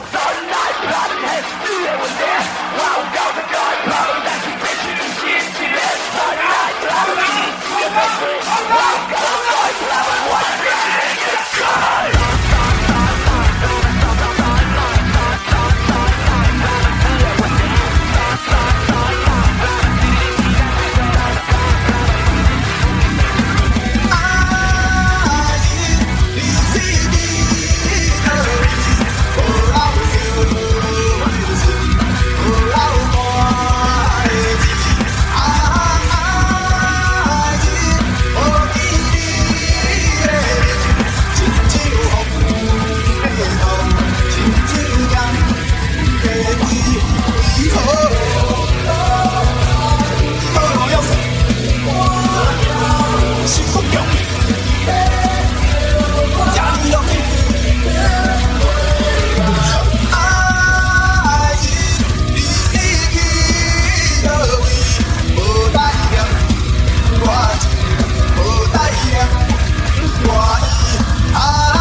Don't night, blood and hate, steal it with this. Wow, go to God, I.